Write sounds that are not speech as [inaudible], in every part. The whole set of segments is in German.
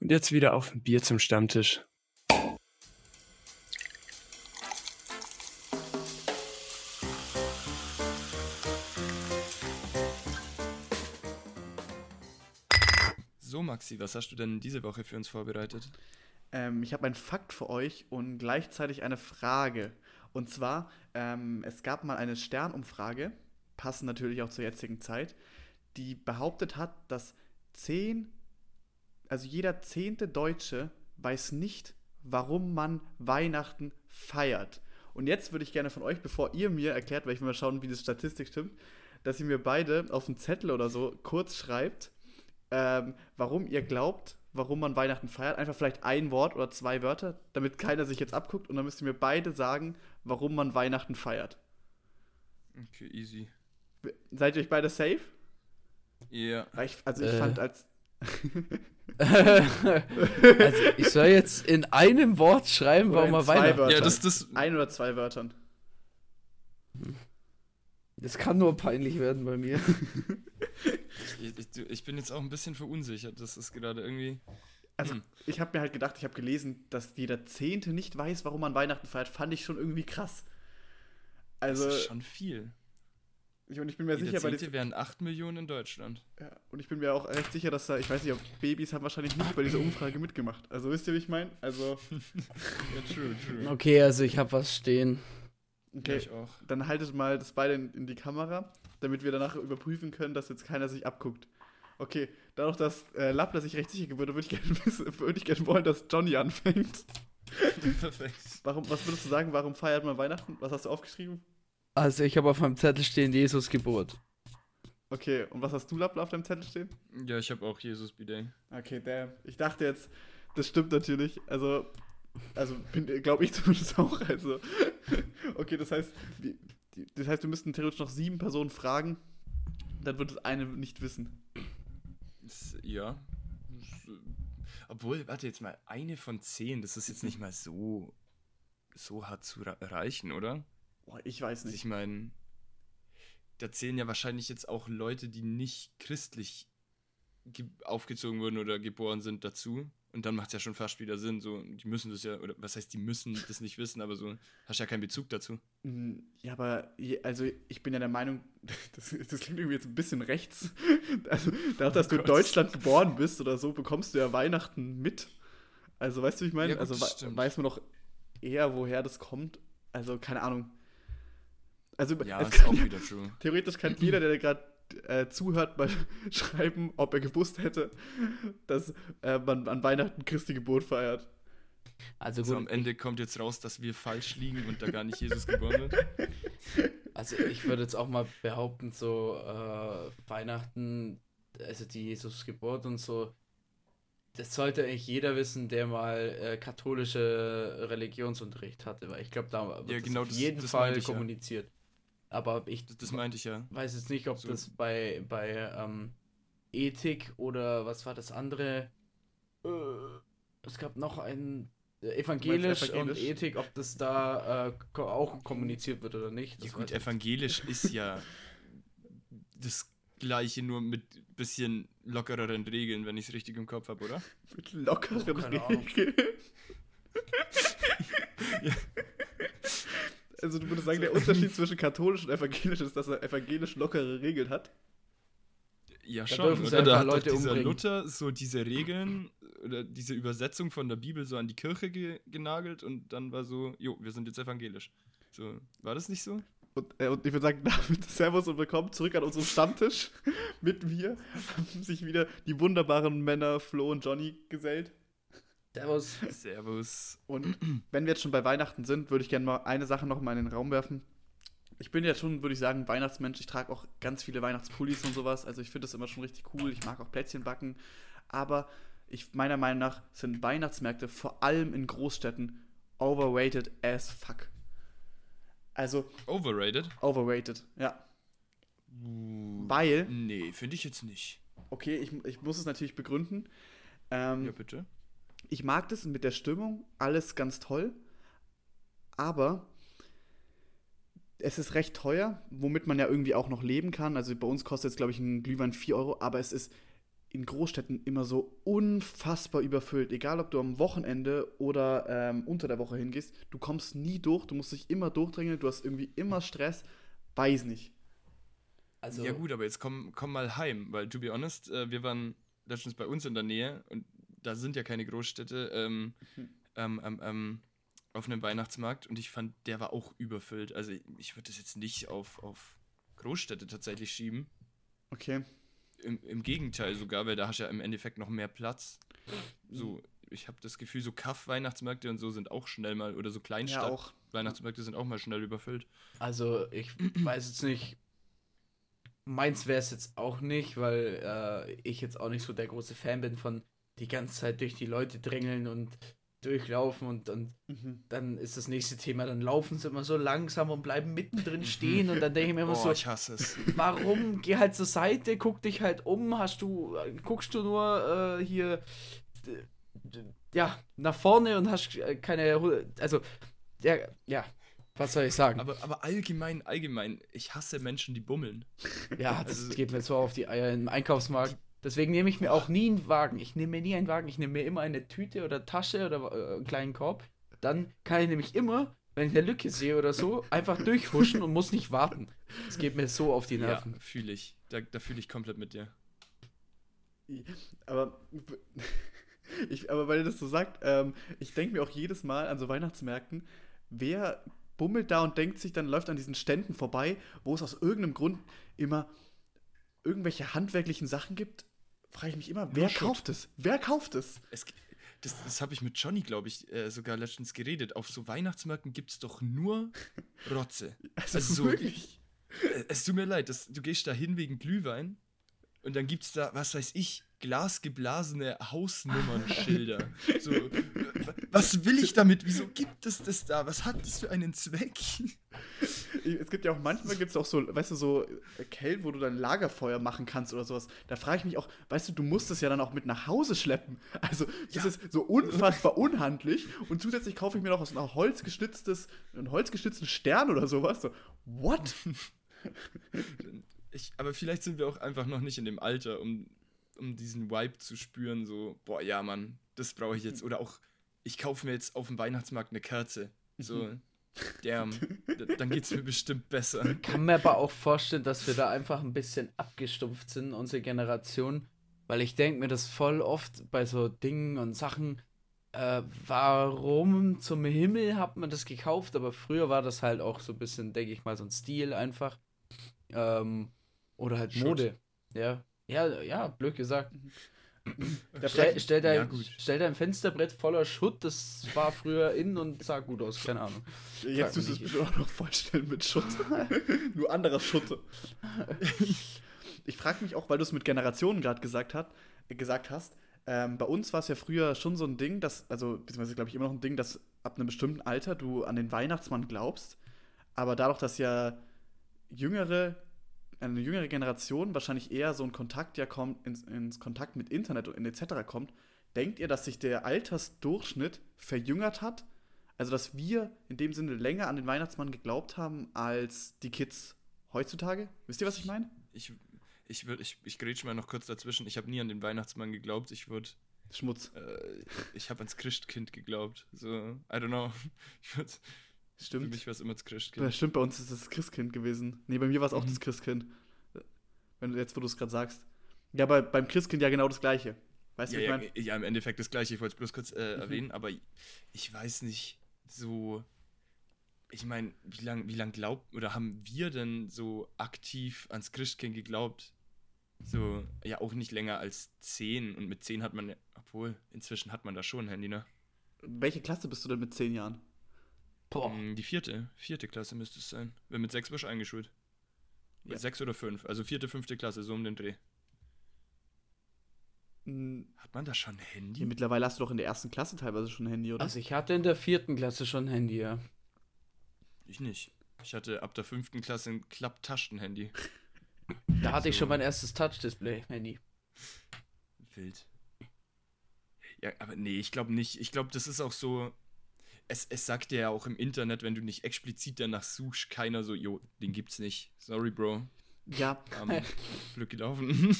Und jetzt wieder auf ein Bier zum Stammtisch. So, Maxi, was hast du denn diese Woche für uns vorbereitet? Ähm, ich habe einen Fakt für euch und gleichzeitig eine Frage. Und zwar, ähm, es gab mal eine Sternumfrage, passend natürlich auch zur jetzigen Zeit, die behauptet hat, dass zehn, also jeder zehnte Deutsche weiß nicht, warum man Weihnachten feiert. Und jetzt würde ich gerne von euch, bevor ihr mir erklärt, weil ich will mal schauen, wie die Statistik stimmt, dass ihr mir beide auf einen Zettel oder so kurz schreibt, ähm, warum ihr glaubt, warum man Weihnachten feiert. Einfach vielleicht ein Wort oder zwei Wörter, damit keiner sich jetzt abguckt. Und dann müsst ihr mir beide sagen, warum man Weihnachten feiert. Okay, easy. Seid ihr euch beide safe? Ja. Ich, also ich Äh. fand als. [laughs] also ich soll jetzt in einem Wort schreiben, Oder warum zwei Weihnachten. Wörtern. Ja, das, das. ein oder zwei Wörtern. Das kann nur peinlich werden bei mir. Ich, ich, ich bin jetzt auch ein bisschen verunsichert. Das ist gerade irgendwie. Also, Hm. ich habe mir halt gedacht, ich habe gelesen, dass jeder Zehnte nicht weiß, warum man Weihnachten feiert. Fand ich schon irgendwie krass. Also, das ist schon viel. Ich, und ich bin mir Jeder sicher, bei diesen, wären 8 Millionen in Deutschland. ja, und ich bin mir auch recht sicher, dass da, ich weiß nicht, ob Babys haben wahrscheinlich nicht bei dieser Umfrage mitgemacht. Also, wisst ihr, wie ich meine? Also, [laughs] Ja, true, true. Okay, also ich habe was stehen. Ja, okay, ich auch. dann haltet mal das beide in, in die Kamera, damit wir danach überprüfen können, dass jetzt keiner sich abguckt. Okay, dadurch, dass äh, Lappler sich recht sicher geworden würde, würde ich gerne wissen- [laughs] würde ich gerne wollen, dass Johnny anfängt. [laughs] Perfekt. Warum, was würdest du sagen, warum feiert man Weihnachten? Was hast du aufgeschrieben? Also ich habe auf meinem Zettel stehen Jesus Geburt. Okay, und was hast du, Lappler, auf deinem Zettel stehen? Ja, ich habe auch Jesus Bidet. Okay, damn. Ich dachte jetzt, das stimmt natürlich. Also, also glaube ich [laughs] zumindest auch. Also, [laughs] okay, das heißt, das heißt, wir müssten theoretisch noch sieben Personen fragen. Dann wird es eine nicht wissen. Ja. Obwohl, warte jetzt mal, eine von zehn, das ist jetzt nicht mal so, so hart zu erreichen, oder? Boah, ich weiß Also nicht. ich meine, da zählen ja wahrscheinlich jetzt auch Leute, die nicht christlich ge- aufgezogen wurden oder geboren sind dazu. Und dann macht es ja schon fast wieder Sinn. So, die müssen das ja, oder was heißt, die müssen das nicht wissen, aber so, hast ja keinen Bezug dazu. Mm, Ja, aber also ich bin ja der Meinung, [laughs] das, das klingt irgendwie jetzt ein bisschen rechts. [laughs] Also, dadurch, dass du in. Deutschland geboren bist oder so, bekommst du ja Weihnachten mit. Also, weißt du, wie ich meine? Ja, gut, also, weiß man doch eher, woher das kommt. Also, keine Ahnung. Also, Ja, ist kann, auch wieder true. theoretisch kann [clears throat] jeder, der gerade äh, zuhört, mal [laughs] schreiben, ob er gewusst hätte, dass äh, man an Weihnachten Christi Geburt feiert. Also So gut, am Ende kommt jetzt raus, dass wir falsch liegen und da gar nicht Jesus geboren wird. [laughs] also ich würde jetzt auch mal behaupten, so äh, Weihnachten, also die Jesus Geburt und so, das sollte eigentlich jeder wissen, der mal äh, katholische Religionsunterricht hatte, weil ich glaube, da wird Ja, das genau, auf das- jeden das Fall ich ja. Aber ich Das, meinte ich ja. weiß jetzt nicht, ob So. das bei, bei ähm, Ethik oder was war das andere? Äh, es gab noch ein äh, evangelisch, evangelisch? und Ethik, ob das da äh, auch kommuniziert wird oder nicht. Ja gut, evangelisch ist ja das gleiche, nur mit bisschen lockereren Regeln, wenn ich es richtig im Kopf habe, oder? [laughs] Mit lockeren Oh, keine Ahnung. [laughs] [laughs] Also du würdest sagen, der [laughs] Unterschied zwischen katholisch und evangelisch ist, dass er evangelisch lockere Regeln hat. Ja, Da schon. Oder da hat Leute dieser umbringen. Luther so diese Regeln oder diese Übersetzung von der Bibel so an die Kirche ge genagelt und dann war so, jo, wir sind jetzt evangelisch. So, war das nicht so? Und, äh, und ich würde sagen, [laughs] damit Servus und willkommen zurück an unserem Stammtisch. [laughs] Mit mir haben sich wieder die wunderbaren Männer Flo und Johnny gesellt. Servus. Servus. Und wenn wir jetzt schon bei Weihnachten sind, würde ich gerne mal eine Sache noch mal in den Raum werfen. Ich bin ja schon, würde ich sagen, Weihnachtsmensch. Ich trage auch ganz viele Weihnachtspullis und sowas. Also ich finde das immer schon richtig cool. Ich mag auch Plätzchen backen. Aber ich, meiner Meinung nach sind Weihnachtsmärkte vor allem in Großstädten overrated as fuck. Also Overrated? overrated, ja. Uh, Weil, Nee, finde ich jetzt nicht. okay, ich, ich muss es natürlich begründen. Ähm, Ja, bitte. Ich mag das mit der Stimmung, alles ganz toll, aber es ist recht teuer, womit man ja irgendwie auch noch leben kann. Also bei uns kostet jetzt, glaube ich, ein Glühwein 4 Euro, aber es ist in Großstädten immer so unfassbar überfüllt. Egal, ob du am Wochenende oder ähm, unter der Woche hingehst, du kommst nie durch, du musst dich immer durchdrängeln, du hast irgendwie immer Stress. Weiß nicht. Also, ja gut, aber jetzt komm, komm mal heim, weil to be honest, äh, wir waren letztens bei uns in der Nähe und da sind ja keine Großstädte ähm, Mhm. ähm, ähm, ähm, auf einem Weihnachtsmarkt und ich fand, der war auch überfüllt. Also ich würde das jetzt nicht auf, auf Großstädte tatsächlich schieben. Okay. Im, Im Gegenteil sogar, weil da hast du ja im Endeffekt noch mehr Platz. So, ich habe das Gefühl, so Kaff-Weihnachtsmärkte und so sind auch schnell mal, oder so Ja, auch. Kleinstadt-Weihnachtsmärkte sind auch mal schnell überfüllt. Also, ich weiß jetzt nicht. Meins wäre es jetzt auch nicht, weil äh, ich jetzt auch nicht so der große Fan bin von die ganze Zeit durch die Leute drängeln und durchlaufen und, und Mhm. dann ist das nächste Thema, dann laufen sie immer so langsam und bleiben mittendrin stehen und dann denke ich mir immer [laughs] Oh, so, ich hasse es. warum? Geh halt zur Seite, guck dich halt um, hast du, guckst du nur äh, hier, ja, nach vorne und hast äh, keine, also, ja, ja, was soll ich sagen? Aber, aber allgemein, allgemein, ich hasse Menschen, die bummeln. Ja, das Also- geht mir so auf die Eier im Einkaufsmarkt. Deswegen nehme ich mir auch nie einen Wagen. Ich nehme mir nie einen Wagen. Ich nehme mir immer eine Tüte oder Tasche oder äh, einen kleinen Korb. Dann kann ich nämlich immer, wenn ich eine Lücke sehe oder so, einfach durchhuschen und muss nicht warten. Das geht mir so auf die Ja, Nerven. fühle ich. Da, da fühle ich komplett mit dir. Aber, [laughs] ich, aber weil ihr das so sagt, ähm, ich denke mir auch jedes Mal an so Weihnachtsmärkten, wer bummelt da und denkt sich, dann läuft an diesen Ständen vorbei, wo es aus irgendeinem Grund immer irgendwelche handwerklichen Sachen gibt, frage ich mich immer, wer Schutt. kauft es? Wer kauft es? Es, das das habe ich mit Johnny, glaube ich, äh, sogar letztens geredet. Auf so Weihnachtsmärkten gibt es doch nur Rotze. [laughs] Also, Also so- wirklich. Äh, es tut mir leid, das, du gehst da hin wegen Glühwein und dann gibt es da, was weiß ich, glasgeblasene Hausnummernschilder. [laughs] so, was will ich damit? Wieso gibt es das da? Was hat das für einen Zweck? Es gibt ja auch manchmal gibt es auch so, weißt du, so äh, Kellen, wo du dann Lagerfeuer machen kannst oder sowas. Da frage ich mich auch, weißt du, du musst es ja dann auch mit nach Hause schleppen. Also, das Ja. ist so unfassbar unhandlich. Und zusätzlich kaufe ich mir noch aus einem Holz geschnitztes, einen holzgeschnitzten Stern oder sowas. So, what? [laughs] Ich, aber vielleicht sind wir auch einfach noch nicht in dem Alter, um, um diesen Vibe zu spüren, so, boah, ja, Mann, das brauche ich jetzt. Oder auch, ich kaufe mir jetzt auf dem Weihnachtsmarkt eine Kerze. So, damn, d- dann geht's mir bestimmt besser. kann mir aber auch vorstellen, dass wir da einfach ein bisschen abgestumpft sind, unsere Generation. Weil ich denke mir das voll oft bei so Dingen und Sachen, äh, warum zum Himmel hat man das gekauft? Aber früher war das halt auch so ein bisschen, denke ich mal, so ein Stil einfach. Ähm, oder halt Schutt. Mode. Ja. Ja, ja, blöd gesagt. Da frag Stell, stell, dein, Ja, gut. stell dein Fensterbrett voller Schutt, das war früher in und sah gut aus, keine Ahnung. Jetzt tust du es bestimmt auch noch vollstellen mit Schutt. [laughs] Nur anderer Schutt. [laughs] ich frage mich auch, weil du es mit Generationen gerade gesagt, hat, gesagt hast, ähm, bei uns war es ja früher schon so ein Ding, dass, also, beziehungsweise glaube ich immer noch ein Ding, dass ab einem bestimmten Alter du an den Weihnachtsmann glaubst. Aber dadurch, dass ja jüngere, eine jüngere Generation wahrscheinlich eher so ein Kontakt ja kommt, ins, ins Kontakt mit Internet und etc. kommt, denkt ihr, dass sich der Altersdurchschnitt verjüngert hat? Also, dass wir in dem Sinne länger an den Weihnachtsmann geglaubt haben als die Kids heutzutage? Wisst ihr, was ich meine? Ich, ich würde, ich, ich grätsch mal noch kurz dazwischen. Ich habe nie an den Weihnachtsmann geglaubt. Ich würde, Schmutz. äh, ich habe ans Christkind geglaubt. So, I don't know. [laughs] Ich würd, für Stimmt. mich war es immer das Ja, Christkind. stimmt, bei uns ist es das Christkind gewesen. Nee, bei mir war es auch Mhm. das Christkind. Wenn du jetzt, wo du es gerade sagst. Ja, aber beim Christkind ja genau das Gleiche. Weißt du, Ja, wie ich ja, meine? ja, im Endeffekt das gleiche. Ich wollte es bloß kurz äh, Mhm. erwähnen, aber ich weiß nicht, so. Ich meine, wie lange wie lang glaubt oder haben wir denn so aktiv ans Christkind geglaubt? So, ja, auch nicht länger als 10. Und mit 10 hat man, ja- obwohl, inzwischen hat man da schon ein Handy, ne? Welche Klasse bist du denn mit zehn Jahren? Boah. Mm, Die vierte, vierte Klasse müsste es sein. Wenn mit 6 wirst du eingeschult. Ja. Sechs oder fünf, also vierte, fünfte Klasse, so um den Dreh. Hm, Hat man da schon ein Handy? Ja, mittlerweile hast du doch in der ersten Klasse teilweise schon ein Handy, oder? Also ich hatte in der vierten Klasse schon ein Handy, ja. Ich nicht. Ich hatte ab der fünften Klasse ein Klapptaschenhandy. [laughs] Da hatte ich So. schon mein erstes Touch-Display-Handy. Wild. Ja, aber nee, ich glaube nicht. Ich glaube, das ist auch so. Es, es sagt dir ja auch im Internet, wenn du nicht explizit danach suchst, keiner so, jo, den gibt's nicht. Sorry, Bro. Ja, Am [laughs] Glück gelaufen.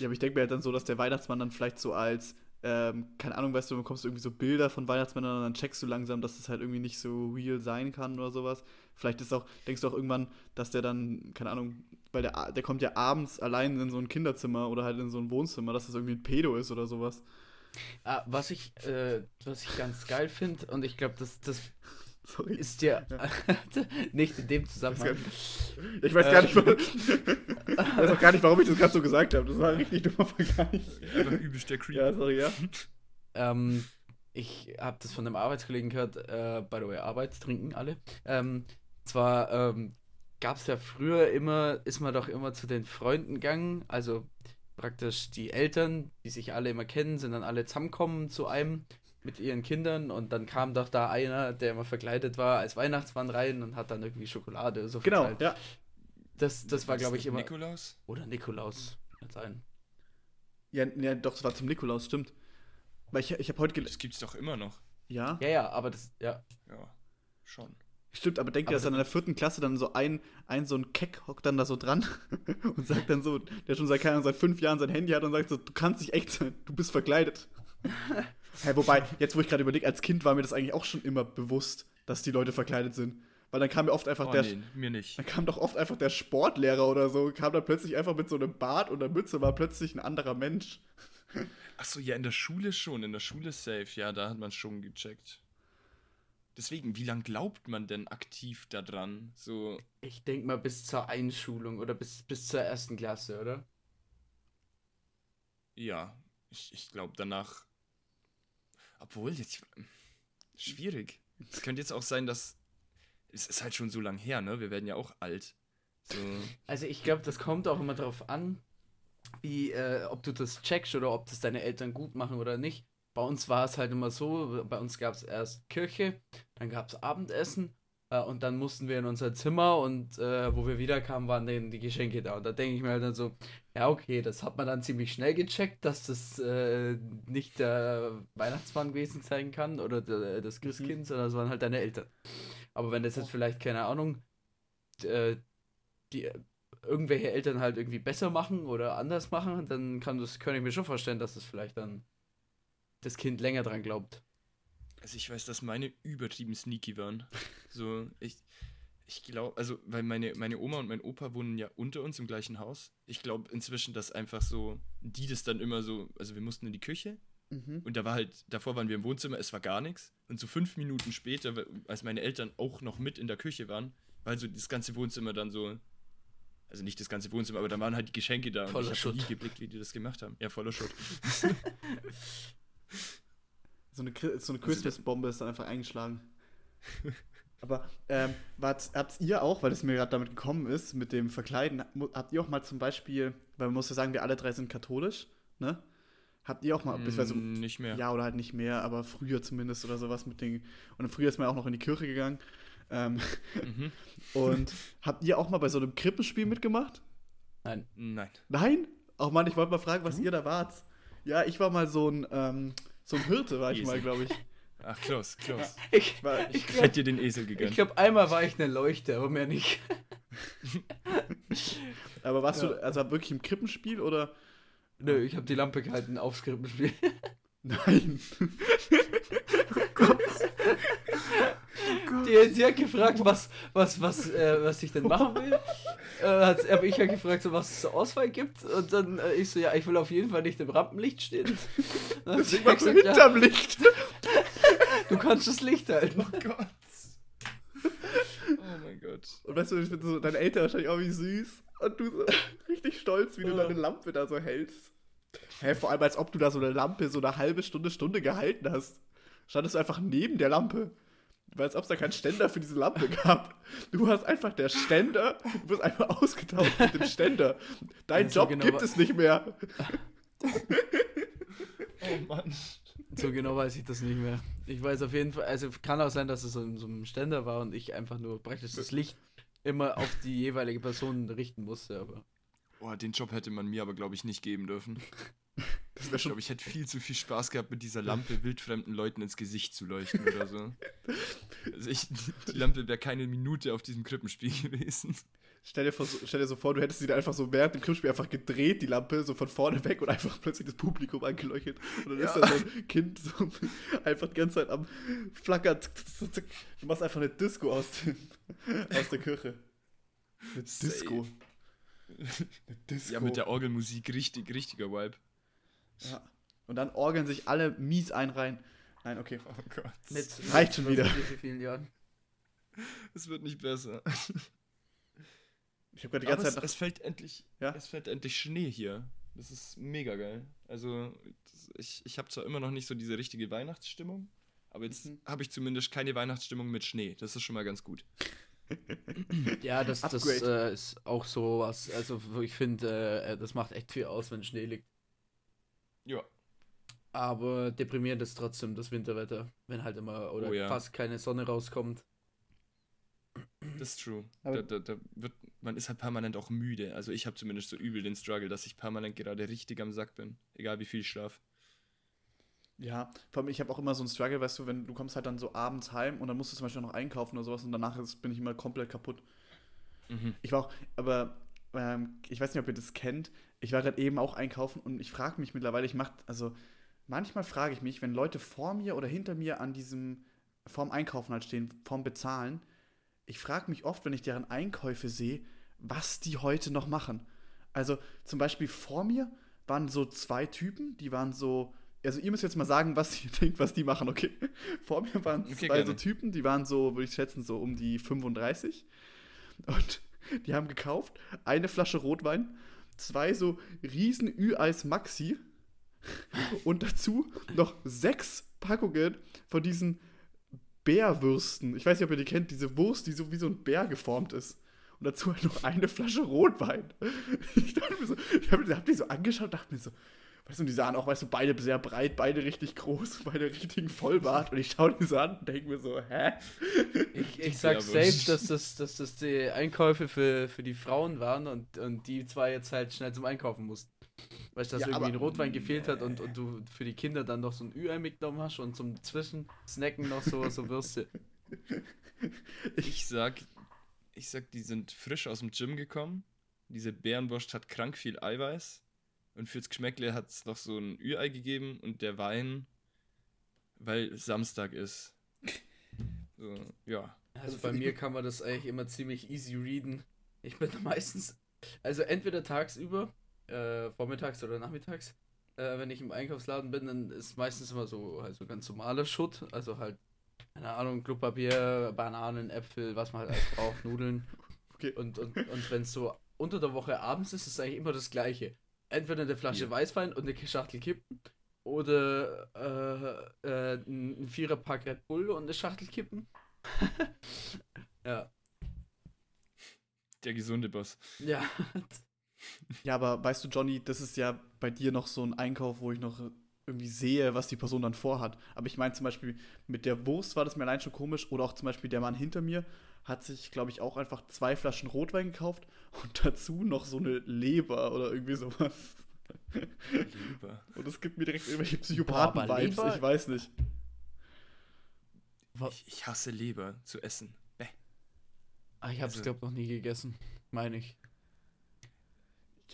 ja, aber ich denke mir halt dann so, dass der Weihnachtsmann dann vielleicht so als, ähm, keine Ahnung, weißt du, du bekommst irgendwie so Bilder von Weihnachtsmännern und dann checkst du langsam, dass das halt irgendwie nicht so real sein kann oder sowas. Vielleicht ist auch, denkst du auch irgendwann, dass der dann, keine Ahnung, weil der, der kommt ja abends allein in so ein Kinderzimmer oder halt in so ein Wohnzimmer, dass das irgendwie ein Pedo ist oder sowas. Ah, was ich, äh, was ich ganz geil finde, und ich glaube, das, das Sorry. ist ja [laughs] nicht in dem Zusammenhang. Ich weiß gar Äh, nicht, warum, ich weiß auch gar nicht, warum ich das gerade so gesagt habe. Das war ein richtig dummer Vergleich. Einfach übelst der Creep. Ja, sorry, ja. Ähm, ich habe das von einem Arbeitskollegen gehört, äh, by the way, Arbeit, trinken alle. Ähm, zwar ähm, gab es ja früher immer, ist man doch immer zu den Freunden gegangen, also praktisch die Eltern, die sich alle immer kennen, sind dann alle zusammenkommen zu einem mit ihren Kindern und dann kam doch da einer, der immer verkleidet war, als Weihnachtsmann rein und hat dann irgendwie Schokolade so Genau, verteilt. ja. Das, das war, glaube ich, immer. Nikolaus? Oder Nikolaus, kann sein. ja. Ja, doch, das war zum Nikolaus, stimmt. Weil ich, ich habe heute gelesen. Das gibt's doch immer noch. Ja, Ja, ja, aber das, ja. Ja, schon. Stimmt, aber denkt ihr, dass dann in der vierten Klasse dann so ein, ein so ein Keck hockt dann da so dran [laughs] und sagt dann so, der schon seit, keine seit fünf Jahren sein Handy hat und sagt so, du kannst nicht echt sein, du bist verkleidet. [laughs] Hä, wobei, jetzt wo ich gerade überlege, als Kind war mir das eigentlich auch schon immer bewusst, dass die Leute verkleidet sind. Weil dann kam mir oft einfach Oh, der, nee, mir nicht. Dann kam doch oft einfach der Sportlehrer oder so, kam dann plötzlich einfach mit so einem Bart und einer Mütze, war plötzlich ein anderer Mensch. Achso, ja, in der Schule schon. In der Schule safe. Ja, da hat man schon gecheckt. Deswegen, wie lange glaubt man denn aktiv daran? So, Ich denke mal bis zur Einschulung oder bis, bis zur ersten Klasse, oder? ja, ich, ich glaube danach. Obwohl, jetzt. Schwierig. Es könnte jetzt auch sein, dass. Es ist halt schon so lang her, ne? Wir werden ja auch alt. So. Also ich glaube, das kommt auch immer darauf an, wie, äh, ob du das checkst oder ob das deine Eltern gut machen oder nicht. Bei uns war es halt immer so, bei uns gab es erst Kirche, dann gab es Abendessen äh, und dann mussten wir in unser Zimmer und äh, wo wir wiederkamen, waren dann die Geschenke da. Und da denke ich mir halt dann so, ja okay, das hat man dann ziemlich schnell gecheckt, dass das äh, nicht der Weihnachtsmann gewesen sein kann oder der, das Christkind, sondern es waren halt deine Eltern. Aber wenn das jetzt vielleicht, keine Ahnung, äh, die irgendwelche Eltern halt irgendwie besser machen oder anders machen, dann kann das, kann ich mir schon vorstellen, dass das vielleicht dann das Kind länger dran glaubt. Also ich weiß, dass meine übertrieben sneaky waren. [laughs] So, ich, ich glaube, also, weil meine, meine Oma und mein Opa wohnen ja unter uns im gleichen Haus. Ich glaube inzwischen, dass einfach so, die das dann immer so, also wir mussten in die Küche Mhm. und da war halt, davor waren wir im Wohnzimmer, es war gar nichts. Und so fünf Minuten später, als meine Eltern auch noch mit in der Küche waren, weil so das ganze Wohnzimmer dann so, also nicht das ganze Wohnzimmer, aber da waren halt die Geschenke da Voller und ich habe nie geblickt, wie die das gemacht haben. Ja, voller Schutt. [laughs] [laughs] So eine, so eine Also Christmas-Bombe ist dann einfach eingeschlagen. Aber ähm, habt ihr auch, weil es mir gerade damit gekommen ist, mit dem Verkleiden, habt ihr auch mal zum Beispiel, weil man muss ja sagen, wir alle drei sind katholisch, ne? Habt ihr auch mal, beziehungsweise, Mm, nicht mehr. ja, oder halt nicht mehr, aber früher zumindest oder sowas mit den, und früher ist man auch noch in die Kirche gegangen. Ähm, Mhm. [laughs] und habt ihr auch mal bei so einem Krippenspiel mitgemacht? Nein. Nein. Nein? Auch Mann, ich wollte mal fragen, was Du? ihr da wart. Ja, ich war mal so ein, ähm, so ein Hirte, war ich mal, glaube ich. Ach, close, close. Ich, War, ich Ich glaube, hätte dir den Esel gegönnt. ich glaub, einmal war ich eine Leuchte, aber mehr nicht. [laughs] aber warst Ja. du also wirklich im Krippenspiel oder? Nö, ich habe die Lampe gehalten aufs Krippenspiel. Nein. [laughs] Die, sie hat gefragt, was, was, was, äh, was ich denn machen will. [laughs] Äh, hat, aber ich habe gefragt, so, was es zur Auswahl gibt. Und dann äh, ich so, ja, ich will auf jeden Fall nicht im Rampenlicht stehen. [laughs] Dann warst du gesagt, ja, hinterm Licht. [laughs] du kannst das Licht halten. Oh Gott. Oh mein Gott. Und weißt du, ich bin so, deine Eltern wahrscheinlich auch wie süß. Und du so richtig stolz, wie du Ja. deine Lampe da so hältst. Hä, vor allem als ob du da so eine Lampe so eine halbe Stunde, Stunde gehalten hast. Standest du einfach neben der Lampe. Weil als ob es da keinen Ständer für diese Lampe gab. Du hast einfach der Ständer, du wirst einfach ausgetauscht mit dem Ständer. Dein Ja, so Job genau gibt es nicht mehr. [laughs] Oh Mann. So genau weiß ich das nicht mehr. Ich weiß auf jeden Fall, also kann auch sein, dass es so, in so einem Ständer war und ich einfach nur praktisch das Licht immer auf die jeweilige Person richten musste, aber. Boah, den Job hätte man mir aber, glaube ich, nicht geben dürfen. Das wäre Ich schon glaube, ich hätte viel zu viel Spaß gehabt, mit dieser Lampe wildfremden Leuten ins Gesicht zu leuchten oder so. Also ich, die Lampe wäre keine Minute auf diesem Krippenspiel gewesen. Stell dir, vor, so- stell dir so vor, du hättest sie da einfach so während dem Krippenspiel einfach gedreht, die Lampe, so von vorne weg und einfach plötzlich das Publikum angeleuchtet. Und dann ist da so ein Kind so einfach die ganze Zeit am Flackern. Du machst einfach eine Disco aus, dem, aus der Kirche. Eine Disco. Eine Disco. Ja, mit der Orgelmusik richtig, richtiger Vibe. Ja. Und dann orgeln sich alle mies ein rein. Nein, okay. Oh Gott. Mit, [laughs] reicht schon wieder. Wie vielen Jahren? Es wird nicht besser. Ich habe gerade die Aber ganze es, Zeit es fällt endlich, Ja? es fällt endlich Schnee hier. Das ist mega geil. Also das, ich, ich habe zwar immer noch nicht so diese richtige Weihnachtsstimmung, aber jetzt Mhm. habe ich zumindest keine Weihnachtsstimmung mit Schnee. Das ist schon mal ganz gut. [clears throat] Ja, das, das Upgrade. äh, ist auch so was. Also, ich finde, äh, das macht echt viel aus, wenn Schnee liegt. Ja. Aber deprimierend ist trotzdem das Winterwetter, wenn halt immer oder Oh ja. fast keine Sonne rauskommt. Das ist true. Da, da, da wird, man ist halt permanent auch müde. Also ich habe zumindest so übel den Struggle, dass ich permanent gerade richtig am Sack bin. Egal wie viel ich schlaf. Ja, vor allem, ich habe auch immer so einen Struggle, weißt du, wenn du kommst halt dann so abends heim und dann musst du zum Beispiel noch einkaufen oder sowas und danach ist, bin ich immer komplett kaputt. Mhm. Ich war auch, aber ähm, ich weiß nicht, ob ihr das kennt. Ich war gerade eben auch einkaufen und ich frage mich mittlerweile, ich mache, also manchmal frage ich mich, wenn Leute vor mir oder hinter mir an diesem, vorm Einkaufen halt stehen, vorm Bezahlen, ich frage mich oft, wenn ich deren Einkäufe sehe, was die heute noch machen. Also zum Beispiel vor mir waren so zwei Typen, die waren so, also ihr müsst jetzt mal sagen, was ihr [laughs] denkt, was die machen, okay? [laughs] Vor mir waren Okay, zwei so gerne. Typen, die waren so, würde ich schätzen, so um die 35. Und die haben gekauft eine Flasche Rotwein, zwei so riesen Ü-Eis Maxi [laughs] und dazu noch sechs Packungen von diesen Bärwürsten. Ich weiß nicht, ob ihr die kennt, diese Wurst, die so wie so ein Bär geformt ist. Und dazu halt noch eine Flasche Rotwein. [laughs] Ich dachte mir so, ich habe hab die so angeschaut und dachte mir so, weißt du, und die sahen auch, weißt du, beide sehr breit, beide richtig groß, [laughs] beide richtigen Vollbart. Und ich schaue die so an und denke mir so, hä? Ich, ich sag safe, dass das, dass das die Einkäufe für, für die Frauen waren und, und die zwei jetzt halt schnell zum Einkaufen mussten. Weißt du, dass Ja, irgendwie aber- ein Rotwein gefehlt hat und, und du für die Kinder dann noch so ein Ü-Ei mitgenommen hast und zum Zwischensnacken noch so, so Würste. [laughs] Ich sag, ich sag, die sind frisch aus dem Gym gekommen. Diese Bärenwurst hat krank viel Eiweiß. Und fürs Geschmäckle hat es noch so ein Ü-Ei gegeben und der Wein, weil Samstag ist. So, ja. Also bei mir kann man das eigentlich immer ziemlich easy readen. Ich bin [laughs] meistens, also entweder tagsüber, äh, vormittags oder nachmittags, äh, wenn ich im Einkaufsladen bin, dann ist meistens immer so also ganz normaler Schutt, also halt, keine Ahnung, Klopapier, Bananen, Äpfel, was man halt alles braucht, Nudeln. [laughs] Okay. Und, und, und wenn es so unter der Woche abends ist, ist es eigentlich immer das Gleiche. Entweder eine Flasche Ja. Weißwein und eine Schachtel Kippen oder äh, äh, ein ein Viererpack Red Bull und eine Schachtel Kippen. [laughs] ja. Der gesunde Boss. Ja. [laughs] Ja, aber weißt du, Johnny, das ist ja bei dir noch so ein Einkauf, wo ich noch irgendwie sehe, was die Person dann vorhat. Aber ich meine zum Beispiel, mit der Wurst war das mir allein schon komisch. Oder auch zum Beispiel der Mann hinter mir hat sich, glaube ich, auch einfach zwei Flaschen Rotwein gekauft und [laughs] dazu noch so eine Leber oder irgendwie sowas. Lieber. Und es gibt mir direkt irgendwelche Psychopathen-Vibes, Leber- ich weiß nicht. Ich, ich hasse Leber zu essen. Bäh. Ah, ich hab's, Also- glaub noch nie gegessen. Meine ich.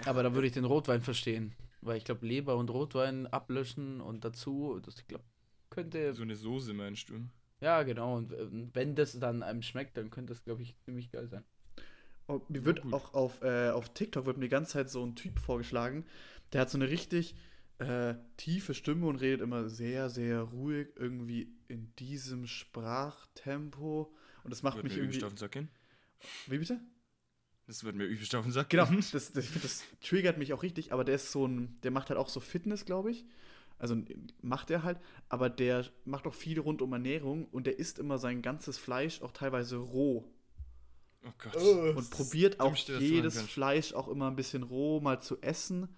Aber da würde ich den Rotwein verstehen. Weil ich glaube, Leber und Rotwein ablöschen und dazu, das ich glaube, könnte. So eine Soße meinst du? Ja, genau. Und äh, wenn das dann einem schmeckt, dann könnte das, glaube ich, ziemlich geil sein. Oh, mir Ja, wird gut. auch auf, äh, auf TikTok wird mir die ganze Zeit so ein Typ vorgeschlagen, der hat so eine richtig äh, tiefe Stimme und redet immer sehr, sehr ruhig, irgendwie in diesem Sprachtempo. Und das macht Wird mich mir übelst irgendwie. auf den Sack gehen? Wie bitte? Das wird mir übelst auf den Sack Genau, gehen. [laughs] das, das, ich find, das triggert mich auch richtig, aber der ist so ein, der macht halt auch so Fitness, glaube ich. Also macht er halt, aber der macht auch viel rund um Ernährung und der isst immer sein ganzes Fleisch auch teilweise roh. Oh Gott. und probiert auch jedes. Fleisch auch immer ein bisschen roh mal zu essen.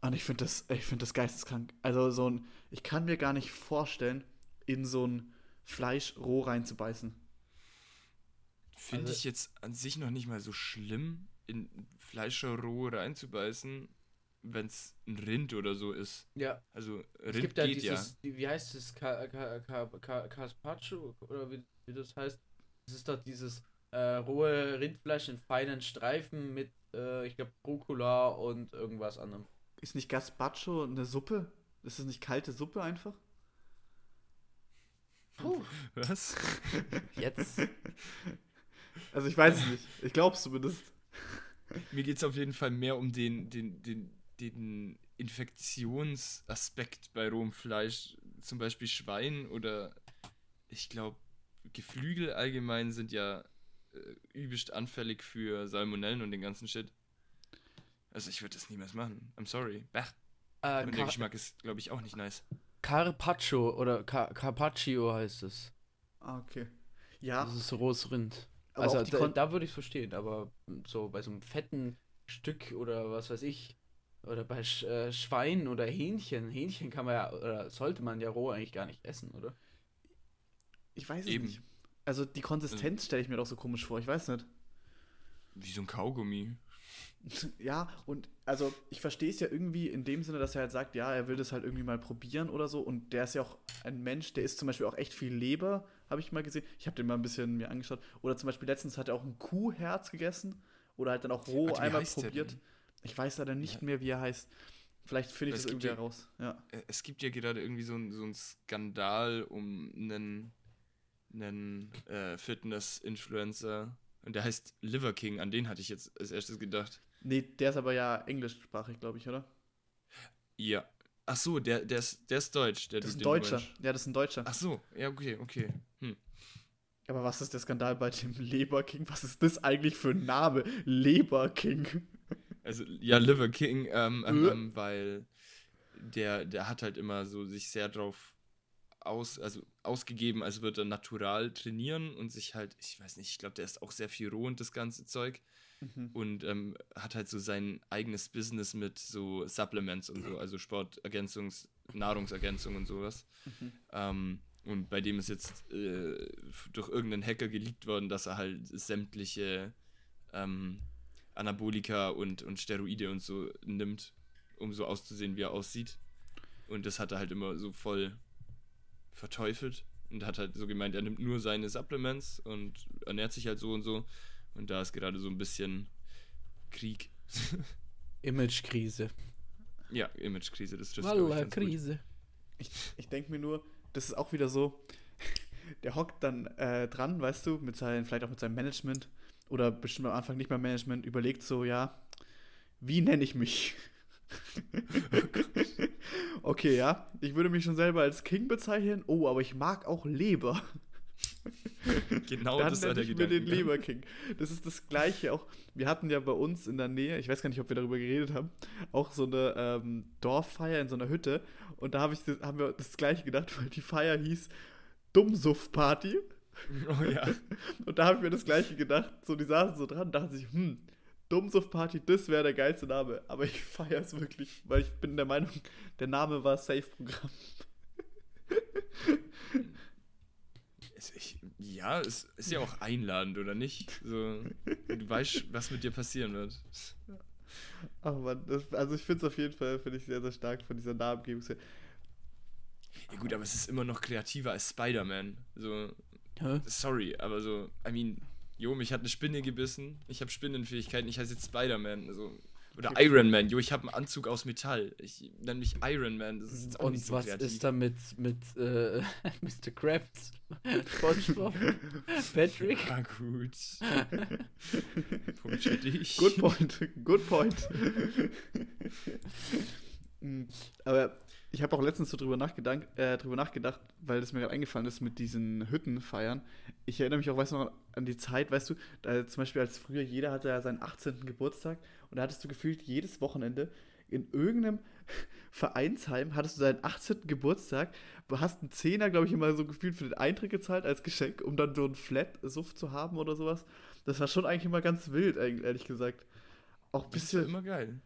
Und ich finde das, ich finde das geisteskrank. Also so ein, ich kann mir gar nicht vorstellen, in so ein Fleisch roh reinzubeißen. Finde Also- ich jetzt an sich noch nicht mal so schlimm, in Fleisch roh reinzubeißen, wenn es ein Rind oder so ist. Ja, Also es Rind gibt ja geht ja. dieses, die- wie heißt es, Ca- Ca- Ca- Ca- Carpaccio oder wie, wie das heißt. Das ist doch dieses äh, rohe Rindfleisch in feinen Streifen mit, äh, ich glaube, Rucola und irgendwas anderem. Ist nicht Gazpacho eine Suppe? Ist das nicht kalte Suppe einfach? Puh, Was? jetzt. [laughs] Also ich weiß es nicht. Ich glaube es zumindest. Mir geht es auf jeden Fall mehr um den, den, den, den Infektionsaspekt bei rohem Fleisch. Zum Beispiel Schwein oder ich glaube, Geflügel allgemein sind ja äh, übelst anfällig für Salmonellen und den ganzen Shit. Also ich würde das niemals machen. I'm sorry. Bäh. Äh, Und der Geschmack ist, glaube ich, auch nicht nice. Carpaccio oder Car Carpaccio heißt es. Ah, okay. Ja, Das ist rohes Rind. Aber also da, da würde ich es verstehen, aber so bei so einem fetten Stück oder was weiß ich, oder bei Sch äh, Schwein oder Hähnchen, Hähnchen kann man ja, oder sollte man ja roh eigentlich gar nicht essen, oder? ich weiß es Eben. nicht. Also die Konsistenz stelle ich mir doch so komisch vor. Ich weiß nicht. Wie so ein Kaugummi. [laughs] Ja, und also ich verstehe es ja irgendwie in dem Sinne, dass er halt sagt, ja, er will das halt irgendwie mal probieren oder so. Und der ist ja auch ein Mensch, der isst zum Beispiel auch echt viel Leber, habe ich mal gesehen. Ich habe den mal ein bisschen mir angeschaut. Oder zum Beispiel letztens hat er auch ein Kuhherz gegessen. Oder halt dann auch roh Warte, einmal der probiert. denn? Ich weiß leider nicht Ja. mehr, wie er heißt. Vielleicht finde ich Es das irgendwie ja- heraus. Ja. Äh, Es gibt ja gerade irgendwie so einen so einen Skandal um einen, einen äh, Fitness-Influencer. Und der heißt Liver King. An den hatte ich jetzt als erstes gedacht. Nee, der ist aber ja englischsprachig, glaube ich, oder? Ja. Ach so, der, der, ist, der ist deutsch. Der, Das ist ein Deutscher. meinst. Ja, das ist ein Deutscher. Ach so, ja, okay, okay. Hm. Aber was ist der Skandal bei dem Leber King? Was ist das eigentlich für ein Name? Leber King. Also, ja, Liver King, ähm, ähm, Äh. ähm, weil der, der hat halt immer so sich sehr drauf aus, also ausgegeben, als würde er natural trainieren und sich halt, ich weiß nicht, ich glaube, der ist auch sehr viel roh und das ganze Zeug. Mhm. und ähm, hat halt so sein eigenes Business mit so Supplements und so, also Sportergänzungs-, Nahrungsergänzung und sowas. Mhm. Ähm, und bei dem ist jetzt äh, durch irgendeinen Hacker geleakt worden, dass er halt sämtliche ähm, Anabolika und, und Steroide und so nimmt, um so auszusehen, wie er aussieht. Und das hat er halt immer so voll verteufelt und hat halt so gemeint, er nimmt nur seine Supplements und ernährt sich halt so und so. Und da ist gerade so ein bisschen Krieg. [laughs] Imagekrise. ja, Imagekrise, das trifft glaub ich, Walla, ganz gut. Krise. Ich, ich denke mir nur, das ist auch wieder so, [laughs] der hockt dann äh, dran, weißt du, mit seinen, vielleicht auch mit seinem Management oder bestimmt am Anfang nicht mal Management, überlegt so, ja, wie nenne ich mich? [laughs] okay, ja, ich würde mich schon selber als King bezeichnen. Oh, aber ich mag auch Leber. [laughs] Genau Dann das nenne ich mir den Gedanke. Leber King. Das ist das Gleiche auch. Wir hatten ja bei uns in der Nähe, ich weiß gar nicht, ob wir darüber geredet haben, auch so eine ähm, Dorffeier in so einer Hütte. Und da hab ich, haben wir das Gleiche gedacht, weil die Feier hieß Dummsuff-Party. [laughs] Oh ja. Und da habe ich mir das Gleiche gedacht. So, die saßen so dran und dachten sich, hm, Dummsuff-Party, das wäre der geilste Name. Aber ich feiere es wirklich, weil ich bin der Meinung, der Name war Safe-Programm. Ja, es ist ja auch einladend, oder nicht? So, du weißt, was mit dir passieren wird. Ach man, das, also ich finde es auf jeden Fall, finde ich sehr, sehr stark von dieser Namengebung. Ja gut, aber es ist immer noch kreativer als Spider-Man. So, Hä? sorry, aber so, I mean, jo, mich hat eine Spinne gebissen, ich habe Spinnenfähigkeiten, ich heiße jetzt Spider-Man. Also, oder Okay. Iron Man, jo, ich habe einen Anzug aus Metall. Ich nenne mich Iron Man, das ist jetzt auch Und nicht so was kreativ. ist da mit, mit äh, [laughs] Mr. Krabs? SpongeBob? [laughs] Patrick? Ah, gut. Punkt für dich. Good point, good point. [laughs] Mm, Aber ich habe auch letztens so drüber nachgedacht, äh, drüber nachgedacht, weil das mir gerade eingefallen ist mit diesen Hüttenfeiern. Ich erinnere mich auch, weißt du noch, an die Zeit, weißt du, da zum Beispiel als früher jeder hatte ja seinen 18. Geburtstag und da hattest du gefühlt jedes Wochenende in irgendeinem [laughs] Vereinsheim hattest du deinen 18. Geburtstag, du hast einen Zehner, glaube ich, immer so gefühlt für den Eintritt gezahlt als Geschenk, um dann so einen Flat-Suff zu haben oder sowas. Das war schon eigentlich immer ganz wild, ehrlich gesagt. Auch ein Das ist ja bisschen. immer geil.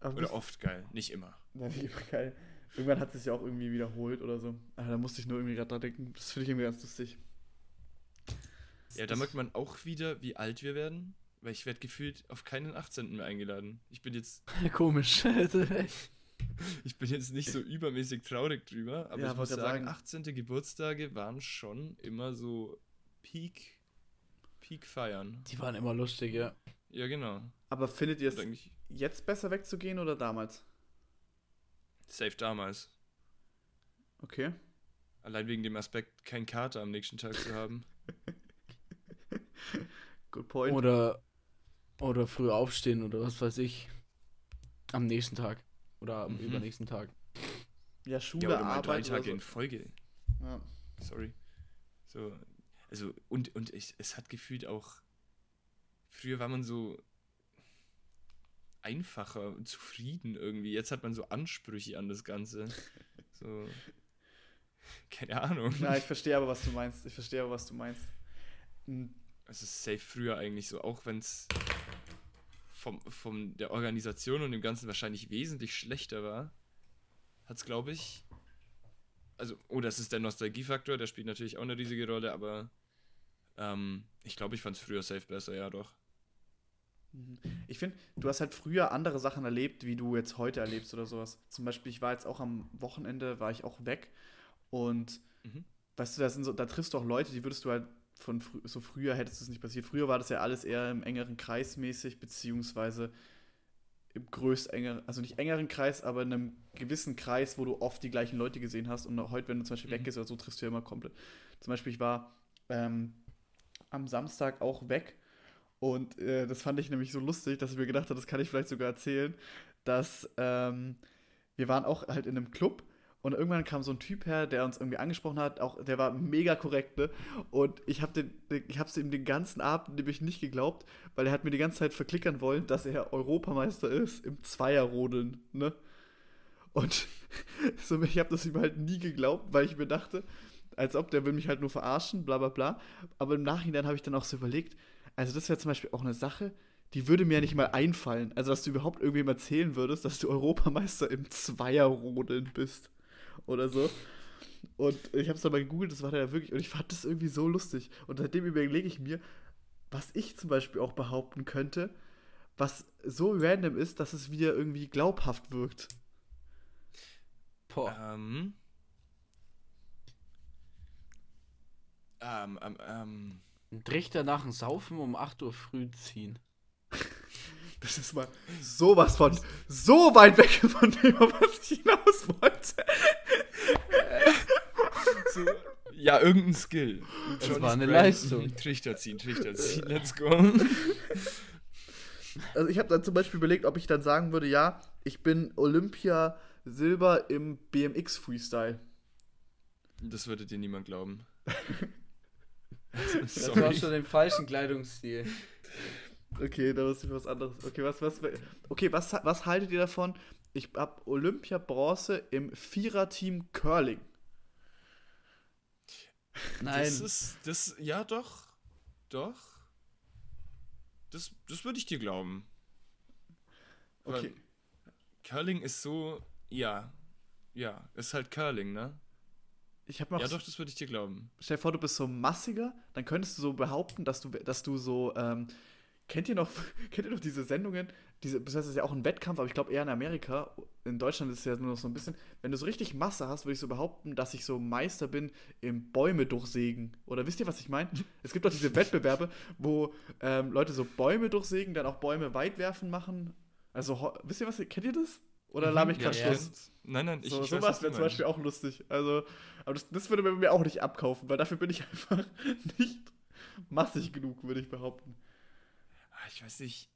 Oder bisschen- oft geil, nicht immer. Na, nicht immer geil. Irgendwann hat es sich ja auch irgendwie wiederholt oder so. Aber da musste ich nur irgendwie gerade dran denken. Das finde ich irgendwie ganz lustig. Ja, da merkt man auch wieder, wie alt wir werden, weil ich werde gefühlt auf keinen 18. mehr eingeladen. Ich bin jetzt, [laughs] Komisch. [laughs] ich bin jetzt nicht so übermäßig traurig drüber, aber Ja, ich muss sagen, sagen. 18. Geburtstage waren schon immer so Peak, Peak feiern. Die waren immer lustig, ja. Ja, genau. Aber findet ihr es jetzt besser wegzugehen oder damals? Safe damals. Okay. Allein wegen dem Aspekt, kein Kater am nächsten Tag zu haben. [laughs] Good point. Oder, oder früh aufstehen oder was weiß ich. Am nächsten Tag. Oder am Mhm. übernächsten Tag. ja, Schule, ja, oder mal drei Arbeit oder Tage so. in Folge. Ja. Sorry. So, also, und, und ich, es hat gefühlt auch, früher war man so einfacher und zufrieden irgendwie. Jetzt hat man so Ansprüche an das Ganze. So, [laughs] keine Ahnung. Na, ich verstehe aber, was du meinst. Ich verstehe aber, was du meinst. Hm, Es ist safe früher eigentlich so, auch wenn es vom, von der Organisation und dem Ganzen wahrscheinlich wesentlich schlechter war, hat es, glaube ich, also, oh, das ist der Nostalgiefaktor, der spielt natürlich auch eine riesige Rolle, aber ähm, ich glaube, ich fand es früher safe besser, ja doch. Ich finde, du hast halt früher andere Sachen erlebt, wie du jetzt heute erlebst oder sowas. Zum Beispiel, ich war jetzt auch am Wochenende, war ich auch weg und Mhm. weißt du, so, da triffst du auch Leute, die würdest du halt von frü so früher hättest du es nicht passiert. Früher war das ja alles eher im engeren Kreis mäßig, beziehungsweise im größt enger, also nicht engeren Kreis, aber in einem gewissen Kreis, wo du oft die gleichen Leute gesehen hast. Und heute, wenn du zum Beispiel Mhm. weggehst oder so, triffst du ja immer komplett. Zum Beispiel, ich war ähm, am Samstag auch weg und äh, das fand ich nämlich so lustig, dass ich mir gedacht habe, das kann ich vielleicht sogar erzählen, dass ähm, wir waren auch halt in einem Club und irgendwann kam so ein Typ her, der uns irgendwie angesprochen hat, auch der war mega korrekt, ne? Und ich habe den, ich habe ihm den ganzen Abend nämlich nicht geglaubt, weil er hat mir die ganze Zeit verklickern wollen, dass er Europameister ist im Zweierrodeln, ne? Und [laughs] so, ich habe das ihm halt nie geglaubt, weil ich mir dachte, als ob der will mich halt nur verarschen, bla bla bla. Aber im Nachhinein habe ich dann auch so überlegt, also das wäre zum Beispiel auch eine Sache, die würde mir ja nicht mal einfallen. Also, dass du überhaupt irgendwem erzählen würdest, dass du Europameister im Zweierrodeln bist. Oder so. Und ich habe es dann mal gegoogelt, das war der ja wirklich, und ich fand das irgendwie so lustig. Und seitdem überlege ich mir, was ich zum Beispiel auch behaupten könnte, was so random ist, dass es wieder irgendwie glaubhaft wirkt. Boah. Ähm. Ähm, ähm, ähm. Ein Trichter nach dem Saufen um 8 Uhr früh ziehen. [laughs] Das ist mal sowas von so weit weg von dem, was ich hinaus wollte. [laughs] So, ja, irgendein Skill. Das Johnny's war eine Brand. Leistung. [laughs] Trichter ziehen, Trichter ziehen, let's go. Also ich habe dann zum Beispiel überlegt, ob ich dann sagen würde, ja, ich bin Olympia Silber im BMX Freestyle. Das würde dir niemand glauben. [laughs] Das war schon den falschen Kleidungsstil. Okay, da ist was anderes. Okay, was, was, okay, was, was haltet ihr davon? Ich habe Olympia Bronze im Viererteam Curling. Nein, Das ist, das, ja doch, doch. Das, das würde ich dir glauben. Weil Okay. Curling ist so, ja, ja, ist halt Curling, ne? Ich habe noch. Ja doch, das würde ich dir glauben. Stell dir vor, du bist so massiger, dann könntest du so behaupten, dass du, dass du so, ähm, kennt ihr noch, [laughs] kennt ihr noch diese Sendungen? Diese, das ist ja auch ein Wettkampf, aber ich glaube eher in Amerika. In Deutschland ist es ja nur noch so ein bisschen. Wenn du so richtig Masse hast, würde ich so behaupten, dass ich so Meister bin im Bäume durchsägen. Oder wisst ihr, was ich meine? [laughs] Es gibt doch diese Wettbewerbe, wo ähm, Leute so Bäume durchsägen, dann auch Bäume weit werfen machen. Also, wisst ihr was? Kennt ihr das? Oder laber ich Mhm. Ja, gerade ja. Schluss? Nein, nein, ich, So, ich weiß, sowas was wäre zum Beispiel auch lustig. Also, aber das, das würde man mir auch nicht abkaufen, weil dafür bin ich [laughs] einfach nicht massig genug, würde ich behaupten. Ah, Ich weiß nicht.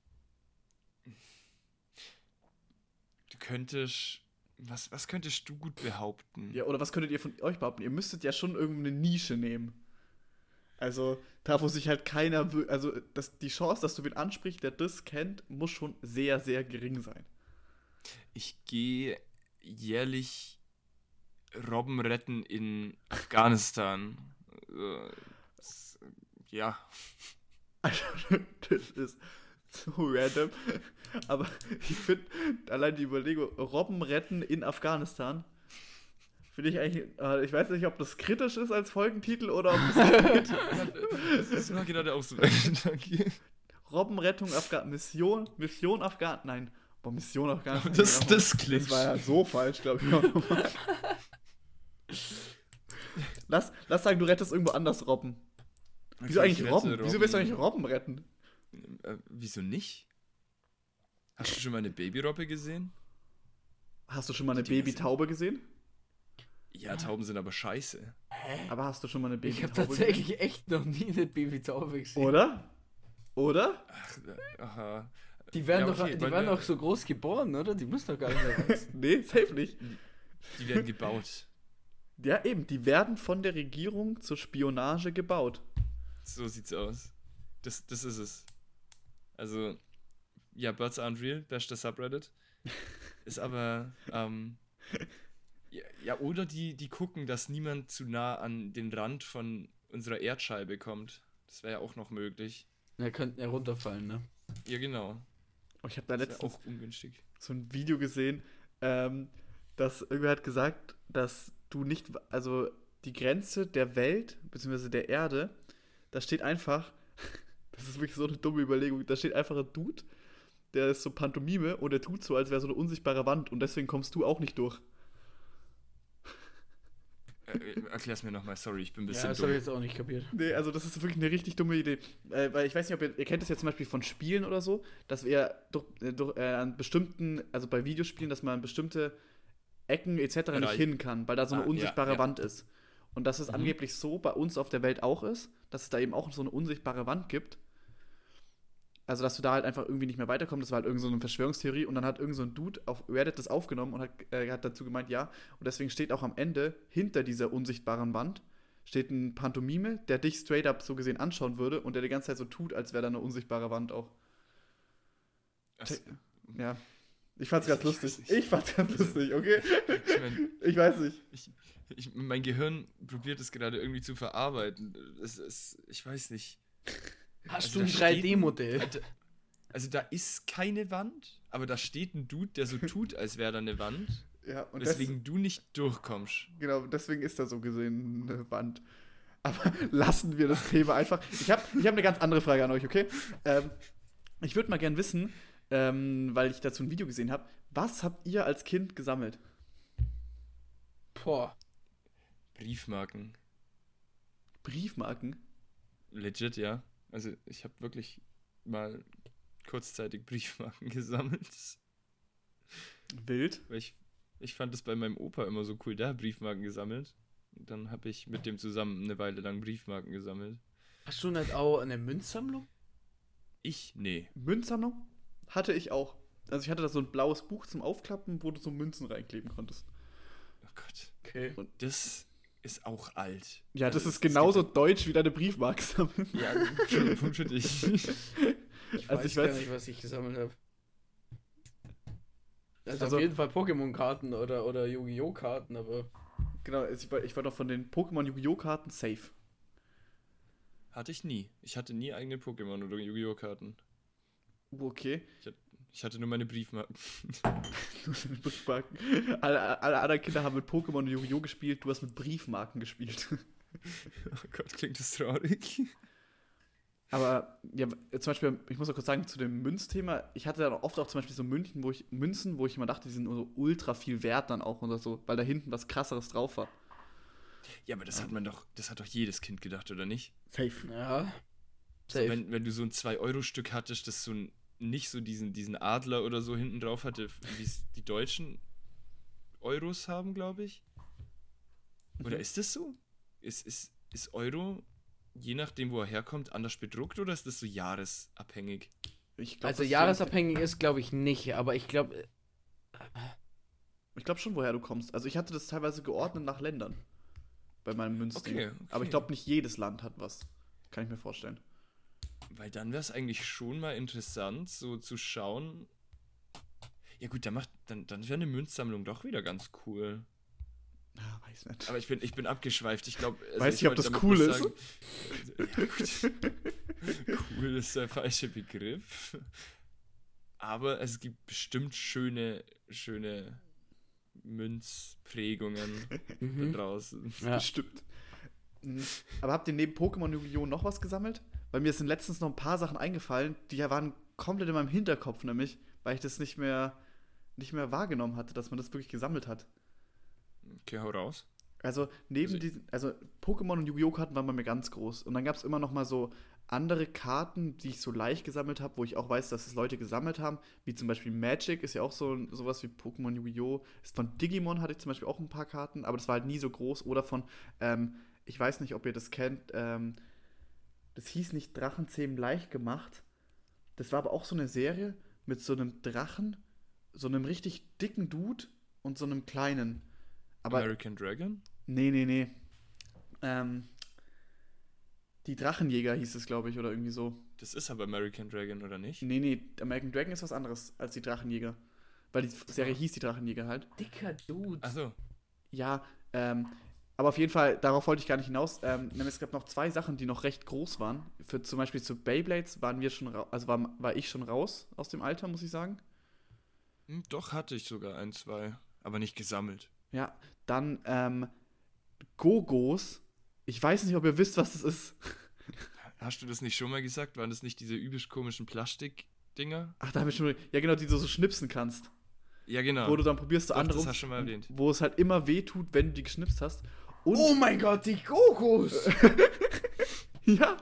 Du könntest. Was, was könntest du gut behaupten? Ja, oder was könntet ihr von euch behaupten? Ihr müsstet ja schon irgendeine Nische nehmen. Also, da wo sich halt keiner, also das, die Chance, dass du wen ansprichst, der das kennt, muss schon sehr, sehr gering sein. Ich gehe jährlich Robben retten in Afghanistan. Äh, Ja. Also, [laughs] das ist so random. Aber ich finde, allein die Überlegung, Robben retten in Afghanistan, finde ich eigentlich, äh, ich weiß nicht, ob das kritisch ist als Folgentitel oder ob das [laughs] Das gerade auch so der Gedanke. Robbenrettung Afghanistan, Mission, Mission Afghanistan, nein, boah, Mission Afghanistan. [laughs] Das, genau. das klingt. das war ja so falsch, glaube ich. auch lass, lass sagen, du rettest irgendwo anders Robben. Wieso Okay, eigentlich ich Robben? rette Wieso willst du eigentlich Robben retten? Äh, wieso nicht? Hast du schon mal eine Babyrobbe gesehen? Hast du schon mal eine Babytaube gesehen? Ja, Tauben sind aber scheiße. Aber hast du schon mal eine Ich habe Babytaube tatsächlich echt noch nie eine Babytaube gesehen? gesehen. Oder? Oder? Ach, äh, aha. Die werden Ja, doch, okay, die werden doch so groß geboren, oder? Die müssen doch gar nicht mehr [laughs] wachsen. Nee, safe nicht. Die werden gebaut. Ja, eben, die werden von der Regierung zur Spionage gebaut. So sieht's aus. Das, das ist es. Also, ja, Birds aren't real, bester Subreddit. [laughs] Ist aber, ähm, ja, ja, oder die, die gucken, dass niemand zu nah an den Rand von unserer Erdscheibe kommt. Das wäre ja auch noch möglich. Wir könnten ja runterfallen, ne? Ja, genau. Oh, ich habe da letztens so ein Video gesehen, ähm, dass irgendwer hat gesagt, dass du nicht, also die Grenze der Welt, beziehungsweise der Erde, da steht einfach, [laughs] das ist wirklich so eine dumme Überlegung, da steht einfach ein Dude, der ist so Pantomime und der tut so, als wäre so eine unsichtbare Wand und deswegen kommst du auch nicht durch. Äh, äh, erklär's mir nochmal, sorry, ich bin ein Ja, bisschen das habe ich jetzt auch nicht kapiert. Nee, also das ist wirklich eine richtig dumme Idee. Äh, weil ich weiß nicht, ob ihr, ihr kennt das ja zum Beispiel von Spielen oder so, dass wir durch, äh, durch, äh, an bestimmten, also bei Videospielen, dass man an bestimmte Ecken etc. nicht Bereich. hin kann, weil da so eine Ah, ja, unsichtbare ja. Wand ist. Und dass es Mhm. angeblich so bei uns auf der Welt auch ist, dass es da eben auch so eine unsichtbare Wand gibt. Also, dass du da halt einfach irgendwie nicht mehr weiterkommst. Das war halt irgend so eine Verschwörungstheorie. Und dann hat irgend so ein Dude auf Reddit das aufgenommen und hat, äh, hat dazu gemeint, ja. Und deswegen steht auch am Ende, hinter dieser unsichtbaren Wand, steht ein Pantomime, der dich straight up so gesehen anschauen würde und der die ganze Zeit so tut, als wäre da eine unsichtbare Wand auch. Das, Ja. Ich fand's ganz lustig. Ich fand's ganz Also- lustig, okay? ich mein, [laughs] Ich weiß nicht. ich, ich, mein Gehirn probiert es gerade irgendwie zu verarbeiten. Es, es, ich weiß nicht. Hast Also du da ein steht 3D-Modell? Also, da ist keine Wand, aber da steht ein Dude, der so [laughs] tut, als wäre da eine Wand. Ja, und Weswegen du nicht durchkommst. Das, genau, deswegen ist da so gesehen eine Wand. Aber [laughs] lassen wir das Thema einfach. Ich habe ich hab eine ganz andere Frage an euch, okay? Ähm, ich würde mal gern wissen, ähm, weil ich dazu ein Video gesehen habe, was habt ihr als Kind gesammelt? Boah. Briefmarken. Briefmarken? Legit, ja. Also ich habe wirklich mal kurzzeitig [laughs] Briefmarken gesammelt. Wild. Weil ich, ich fand es bei meinem Opa immer so cool, der hat Briefmarken gesammelt. Und dann habe ich mit dem zusammen eine Weile lang Briefmarken gesammelt. Hast du nicht auch eine Münzsammlung? Ich? Nee. Münzsammlung? Hatte ich auch. Also ich hatte da so ein blaues Buch zum Aufklappen, wo du so Münzen reinkleben konntest. Oh Gott. Okay. Und das ist auch alt. Ja, das Also ist genauso deutsch wie deine Briefmarke sammeln. Ja, schon für dich. [laughs] Ich Also weiß ich gar weiß- nicht, was ich gesammelt habe. Also, Also- auf jeden Fall Pokémon-Karten oder, oder Yu-Gi-Oh! Karten, aber Genau, ich war, ich war doch von den Pokémon Yu-Gi-Oh! Karten safe. Hatte ich nie. Ich hatte nie eigene Pokémon oder Yu-Gi-Oh! Karten. Okay. Ich hatte nur meine Briefmarken. [laughs] Briefmarken. Alle, alle anderen Kinder haben mit Pokémon und Yu-Gi-Oh! gespielt, du hast mit Briefmarken gespielt. [laughs] Oh Gott, klingt das traurig. Aber ja, zum Beispiel, ich muss auch kurz sagen, zu dem Münzthema, ich hatte dann oft auch zum Beispiel so München, wo ich, Münzen, wo ich immer dachte, die sind so ultra viel wert dann auch oder so, weil da hinten was krasseres drauf war. Ja, aber das hat man doch, das hat doch jedes Kind gedacht, oder nicht? Safe. ja. So, Safe. wenn, wenn du so ein 2-Euro-Stück hattest, das so ein, nicht so diesen, diesen Adler oder so hinten drauf hatte, wie es die deutschen Euros haben, glaube ich. Oder ist das so? Ist, ist, ist Euro, je nachdem, wo er herkommt, anders bedruckt oder ist das so jahresabhängig? Ich glaub, also jahresabhängig ist, glaube ich, nicht, aber ich glaube, So, ich glaube schon, woher du kommst. Also ich hatte das teilweise geordnet nach Ländern. Bei meinem Münzding. Okay, Aber okay. ich glaube, nicht jedes Land hat was. Kann ich mir vorstellen. Weil dann wäre es eigentlich schon mal interessant, so zu schauen. Ja gut, dann macht, dann, dann wäre eine Münzsammlung doch wieder ganz cool. Ah, weiß nicht. Aber ich bin, ich bin abgeschweift. Ich glaube. Also Weiß ich nicht, ob das cool ist. Sagen, ja, gut. [laughs] cool ist der falsche Begriff. Aber es gibt bestimmt schöne, schöne Münzprägungen da mhm. draußen. ja. Bestimmt. Mhm. Aber habt ihr neben Pokémon Yu-Gi-Oh! noch was gesammelt? Weil mir sind letztens noch ein paar Sachen eingefallen, die ja waren komplett in meinem Hinterkopf, nämlich, weil ich das nicht mehr, nicht mehr wahrgenommen hatte, dass man das wirklich gesammelt hat. Okay, hau raus. Also neben Also- diesen, also Pokémon und Yu-Gi-Oh! Karten waren bei mir ganz groß. Und dann gab es immer noch mal so andere Karten, die ich so leicht gesammelt habe, wo ich auch weiß, dass es Leute gesammelt haben, wie zum Beispiel Magic ist ja auch so sowas wie Pokémon Yu-Gi-Oh! Ist Von Digimon hatte ich zum Beispiel auch ein paar Karten, aber das war halt nie so groß. Oder von, ähm, ich weiß nicht, ob ihr das kennt, ähm, das hieß nicht Drachenzähmen leicht gemacht. Das war aber auch so eine Serie mit so einem Drachen, so einem richtig dicken Dude und so einem kleinen. Aber American Dragon? Nee, nee, nee. Ähm, die Drachenjäger hieß es, glaube ich, oder irgendwie so. Das ist aber American Dragon, oder nicht? Nee, nee, American Dragon ist was anderes als die Drachenjäger. Weil die Serie hieß die Drachenjäger halt. Dicker Dude. Achso. Ja, ähm, aber auf jeden Fall, darauf wollte ich gar nicht hinaus. Ähm, es gab noch zwei Sachen, die noch recht groß waren. Für zum Beispiel zu Beyblades waren wir schon also war, war ich schon raus aus dem Alter, muss ich sagen. Hm, doch hatte ich sogar ein, zwei. Aber nicht gesammelt. Ja, dann ähm, Gogos. Ich weiß nicht, ob ihr wisst, was das ist. Hast du das nicht schon mal gesagt? Waren das nicht diese übelst komischen Plastikdinger? Ach, da habe ich schon. Ja, genau, die du so schnipsen kannst. Ja, genau. Wo du dann probierst, so Doch, andere das hast du schon mal erwähnt. Wo es halt immer weh tut, wenn du die geschnipst hast. Und Oh mein Gott, die Gogos! [laughs] ja.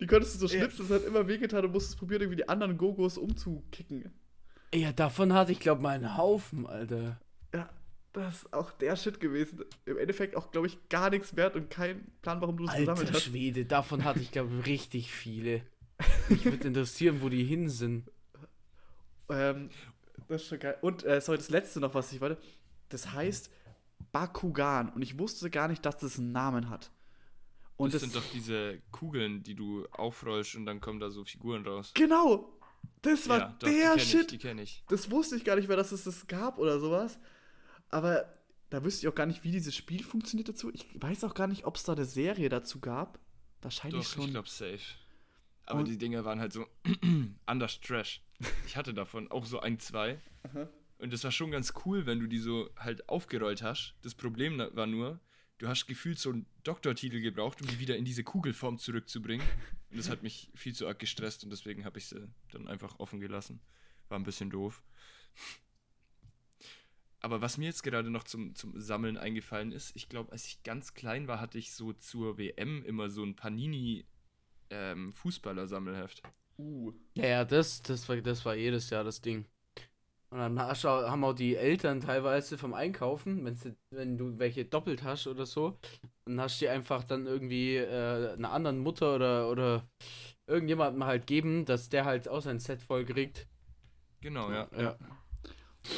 die konntest du so schnipsen, es hat immer wehgetan und musstest probieren, irgendwie die anderen Gogos umzukicken. ja, davon hatte ich, glaube mal einen Haufen, Alter. Ja, das ist auch der Shit gewesen. Im Endeffekt auch, glaube ich, gar nichts wert und kein Plan, warum du das gesammelt Alter hast. Schwede, davon hatte ich, glaube richtig viele. [laughs] Mich würde interessieren, wo die hin sind. Ähm, das ist schon geil. Und, äh, sorry, das letzte noch, was ich wollte. Das heißt Bakugan. Und ich wusste gar nicht, dass das einen Namen hat. Und das sind doch diese Kugeln, die du aufrollst und dann kommen da so Figuren raus. Genau! Das war ja, doch, die der kenn Shit. Ich, die kenne ich. Das wusste ich gar nicht mehr, dass es das gab oder sowas. Aber da wüsste ich auch gar nicht, wie dieses Spiel funktioniert dazu. Ich weiß auch gar nicht, ob es da eine Serie dazu gab. Wahrscheinlich Doch, schon. ich glaube safe. Aber Und- die Dinger waren halt so [clears throat] anders Trash. Ich hatte davon auch so ein, zwei. Aha. Und das war schon ganz cool, wenn du die so halt aufgerollt hast. Das Problem war nur, du hast gefühlt so einen Doktortitel gebraucht, um die wieder in diese Kugelform zurückzubringen. Und das hat mich viel zu arg gestresst und deswegen habe ich sie dann einfach offen gelassen. War ein bisschen doof. Aber was mir jetzt gerade noch zum, zum Sammeln eingefallen ist, ich glaube, als ich ganz klein war, hatte ich so zur WM immer so ein Panini ähm, Fußballer-Sammelheft. Uh. Ja, ja, das, das, war, das war jedes Jahr das Ding. Und dann hast du, haben auch die Eltern teilweise vom Einkaufen, wenn's, wenn du welche doppelt hast oder so, dann hast du die einfach dann irgendwie äh, einer anderen Mutter oder, oder irgendjemandem halt geben, dass der halt auch sein Set voll kriegt. Genau, ja. ja.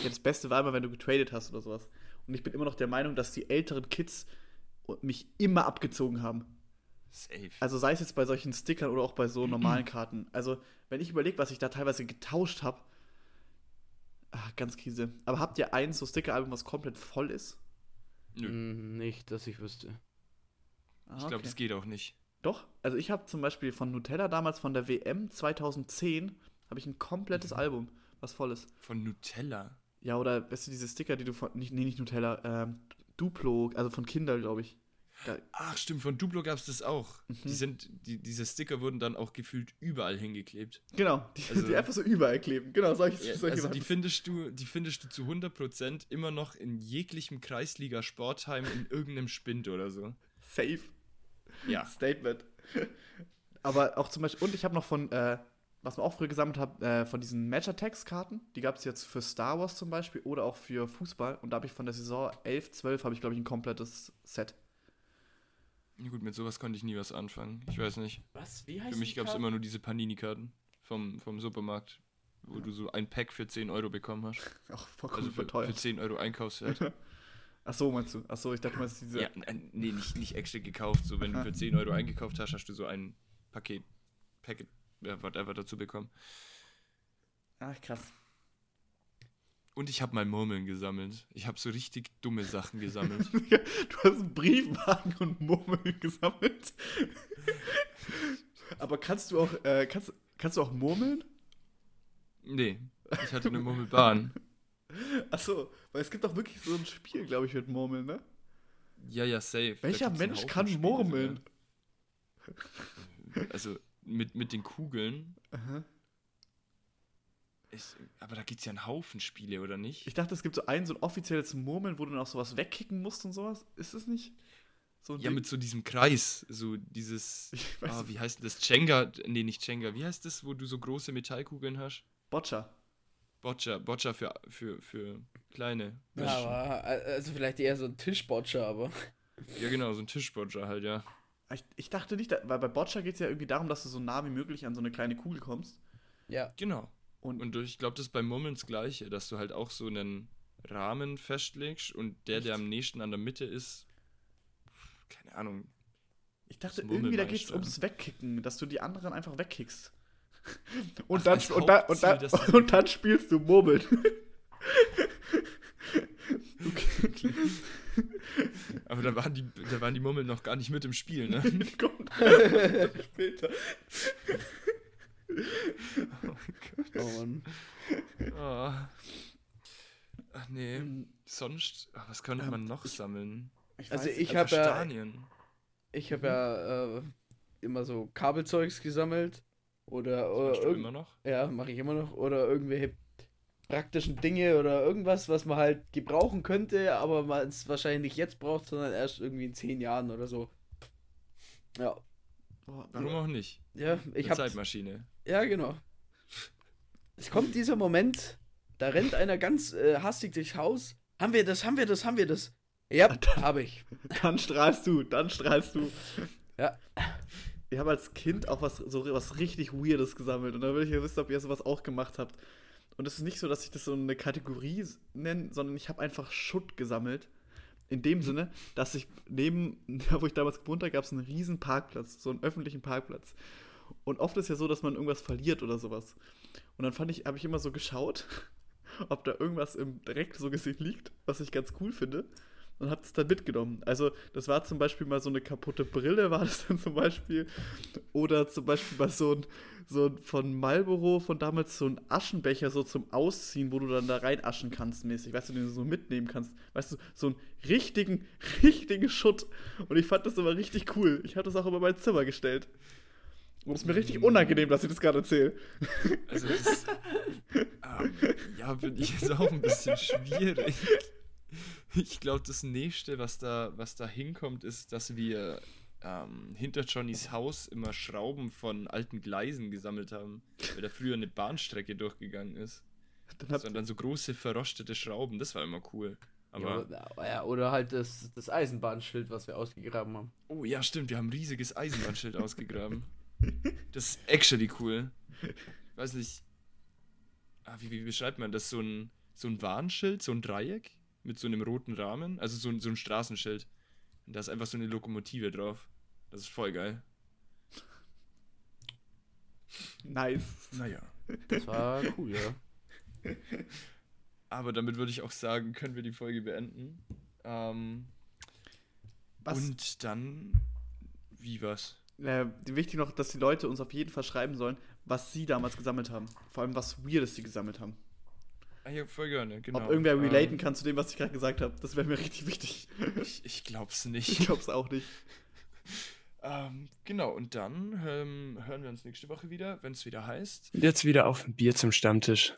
Ja, das Beste war immer, wenn du getradet hast oder sowas. Und ich bin immer noch der Meinung, dass die älteren Kids mich immer abgezogen haben. Safe. Also sei es jetzt bei solchen Stickern oder auch bei so normalen Karten. Also, wenn ich überlege, was ich da teilweise getauscht habe, ah, ganz Krise. Aber habt ihr eins so Sticker-Album, was komplett voll ist? Nö. Hm, nicht, dass ich wüsste. Ah, Ich glaube, okay. das geht auch nicht. Doch, also ich habe zum Beispiel von Nutella damals von der WM 2010 habe ich ein komplettes Album, was voll ist. Von Nutella. Ja, oder weißt du, diese Sticker, die du von, nicht, nee, nicht Nutella, ähm, Duplo, also von Kinder, glaube ich. Geil. Ach, stimmt, von Duplo gab es das auch. Mhm. Die sind, die, diese Sticker wurden dann auch gefühlt überall hingeklebt. Genau, die, Also- die einfach so überall kleben. Genau, solche, Ja, solche also die findest du, die findest du zu 100% immer noch in jeglichem Kreisliga-Sportheim in irgendeinem Spind oder so. Safe. Ja. Statement. Aber auch zum Beispiel, und ich habe noch von, äh, was man auch früher gesammelt hat, äh, von diesen Match-Attacks-Karten. Die gab es jetzt für Star Wars zum Beispiel oder auch für Fußball. Und da habe ich von der Saison 11, 12 habe ich, glaube ich, ein komplettes Set. Ja, Gut, mit sowas konnte ich nie was anfangen. Ich weiß nicht. Was? Wie heißt Für mich gab es immer nur diese Panini-Karten vom, vom Supermarkt, wo du so ein Pack für 10 Euro bekommen hast. [laughs] Auch vollkommen Also für, verteuert. für 10 Euro Einkaufswert. [laughs] Ach so, meinst du? Ach so, ich dachte, du meinst diese. ja, nee, nicht, nicht extra gekauft. So, wenn du für 10 Euro eingekauft hast, hast du so ein Paket, Packet, ja, whatever dazu bekommen. Ach, krass. Und ich habe mal Murmeln gesammelt. Ich habe so richtig dumme Sachen gesammelt. [laughs] du hast einen Briefmarken und Murmeln gesammelt. Aber kannst du auch, äh, kannst, kannst du auch murmeln? nee, ich hatte eine Murmelbahn. [laughs] Ach so, weil es gibt auch wirklich so ein Spiel, glaube ich, mit Murmeln, ne? Ja, ja, safe. Welcher Mensch kann Spiele murmeln? sogar. Also mit, mit den Kugeln. Aha. Ich, aber da gibt es ja einen Haufen Spiele, oder nicht? Ich dachte, es gibt so ein, so ein offizielles Murmeln, wo du dann auch sowas wegkicken musst und sowas. Ist es nicht? So ja, Ding? mit so diesem Kreis. So dieses. [laughs] Ah, wie heißt das? Jenga? Nee, nicht Jenga. Wie heißt das, wo du so große Metallkugeln hast? Boccia. Boccia. Boccia für, für, für kleine. Ja, aber, also vielleicht eher so ein Tischboccia, aber. Ja, genau, so ein Tischboccia halt, ja. Ich, ich dachte nicht, weil bei Boccia geht es ja irgendwie darum, dass du so nah wie möglich an so eine kleine Kugel kommst. Ja. Genau. Und, Und ich glaube, das ist bei Murmeln das Gleiche, dass du halt auch so einen Rahmen festlegst und der, der Echt? am nächsten an der Mitte ist, keine Ahnung. ich dachte irgendwie, da geht es ums Wegkicken, dass du die anderen einfach wegkickst. Und, Ach, dann, und, dann, und, du- und dann spielst du Murmeln. okay. Aber da waren die, da waren die Murmeln noch gar nicht mit im Spiel, ne? [laughs] Kommt [laughs] später. Oh Mann. Oh. Ach nee. Sonst, ach, was könnte Ähm, man noch ich- sammeln? Ich Also weiß ich nicht, hab ja- Kastanien. Ich habe ja äh, immer so Kabelzeugs gesammelt. Oder, oder Machst du immer noch? Ja, mache ich immer noch. Oder irgendwelche praktischen Dinge oder irgendwas, was man halt gebrauchen könnte, aber man es wahrscheinlich nicht jetzt braucht, sondern erst irgendwie in zehn Jahren oder so. Ja. Warum auch nicht? Ja, ich Eine habe Zeitmaschine. Ja, genau. Es kommt dieser Moment, da rennt einer ganz äh, hastig durchs Haus. Haben wir das, haben wir das, haben wir das? Ja, [laughs] habe ich. Dann strahlst du, dann strahlst du. Ja. Ich habe als Kind auch was, so was richtig Weirdes gesammelt. Und da will ich ja wissen, ob ihr sowas auch gemacht habt. Und es ist nicht so, dass ich das so eine Kategorie nenne, sondern ich habe einfach Schutt gesammelt. In dem Sinne, dass ich neben, [laughs] da wo ich damals gewohnt habe, gab es einen riesen Parkplatz, so einen öffentlichen Parkplatz. Und oft ist ja so, dass man irgendwas verliert oder sowas. Und dann fand ich, habe ich immer so geschaut, [laughs] ob da irgendwas im Dreck so gesehen liegt, was ich ganz cool finde. Und habe es dann mitgenommen. Also, das war zum Beispiel mal so eine kaputte Brille, war das dann zum Beispiel. Oder zum Beispiel mal so ein, so ein von Marlboro von damals so ein Aschenbecher so zum Ausziehen, wo du dann da reinaschen kannst, mäßig. Weißt du, den du so mitnehmen kannst. Weißt du, so einen richtigen, [laughs] richtigen Schutt. Und ich fand das immer richtig cool. Ich habe das auch in mein Zimmer gestellt. Und es ist mir richtig unangenehm, dass ich das gerade erzähle. Also das, ähm, ja, finde ich jetzt auch ein bisschen schwierig. Ich glaube, das nächste, was da, was da hinkommt, ist, dass wir ähm, hinter Johnnys Haus immer Schrauben von alten Gleisen gesammelt haben, weil da früher eine Bahnstrecke durchgegangen ist. Dann Das hab, waren dann so große verrostete Schrauben, das war immer cool. Aber, ja, ja, oder halt das, das Eisenbahnschild, was wir ausgegraben haben. oh ja, stimmt, wir haben ein riesiges Eisenbahnschild ausgegraben. Das ist actually cool. Ich weiß nicht, ah, wie, wie beschreibt man das? So ein, so ein Warnschild, so ein Dreieck mit so einem roten Rahmen, also so ein, so ein Straßenschild. Und da ist einfach so eine Lokomotive drauf. Das ist voll geil. nice. Naja. Das war cool, ja. Aber damit würde ich auch sagen, können wir die Folge beenden. Ähm, Was, und dann, wie was? Äh, wichtig noch, dass die Leute uns auf jeden Fall schreiben sollen, was sie damals gesammelt haben. Vor allem, was Weirdes sie gesammelt haben. Ah, ja, voll gerne, genau. Ob irgendwer relaten Ähm, kann zu dem, was ich gerade gesagt habe. Das wäre mir richtig wichtig. Ich, ich glaub's Ich nicht. glaube es auch nicht. [laughs] ähm, genau, und dann ähm, hören wir uns nächste Woche wieder, wenn es wieder heißt. Jetzt wieder auf ein Bier zum Stammtisch.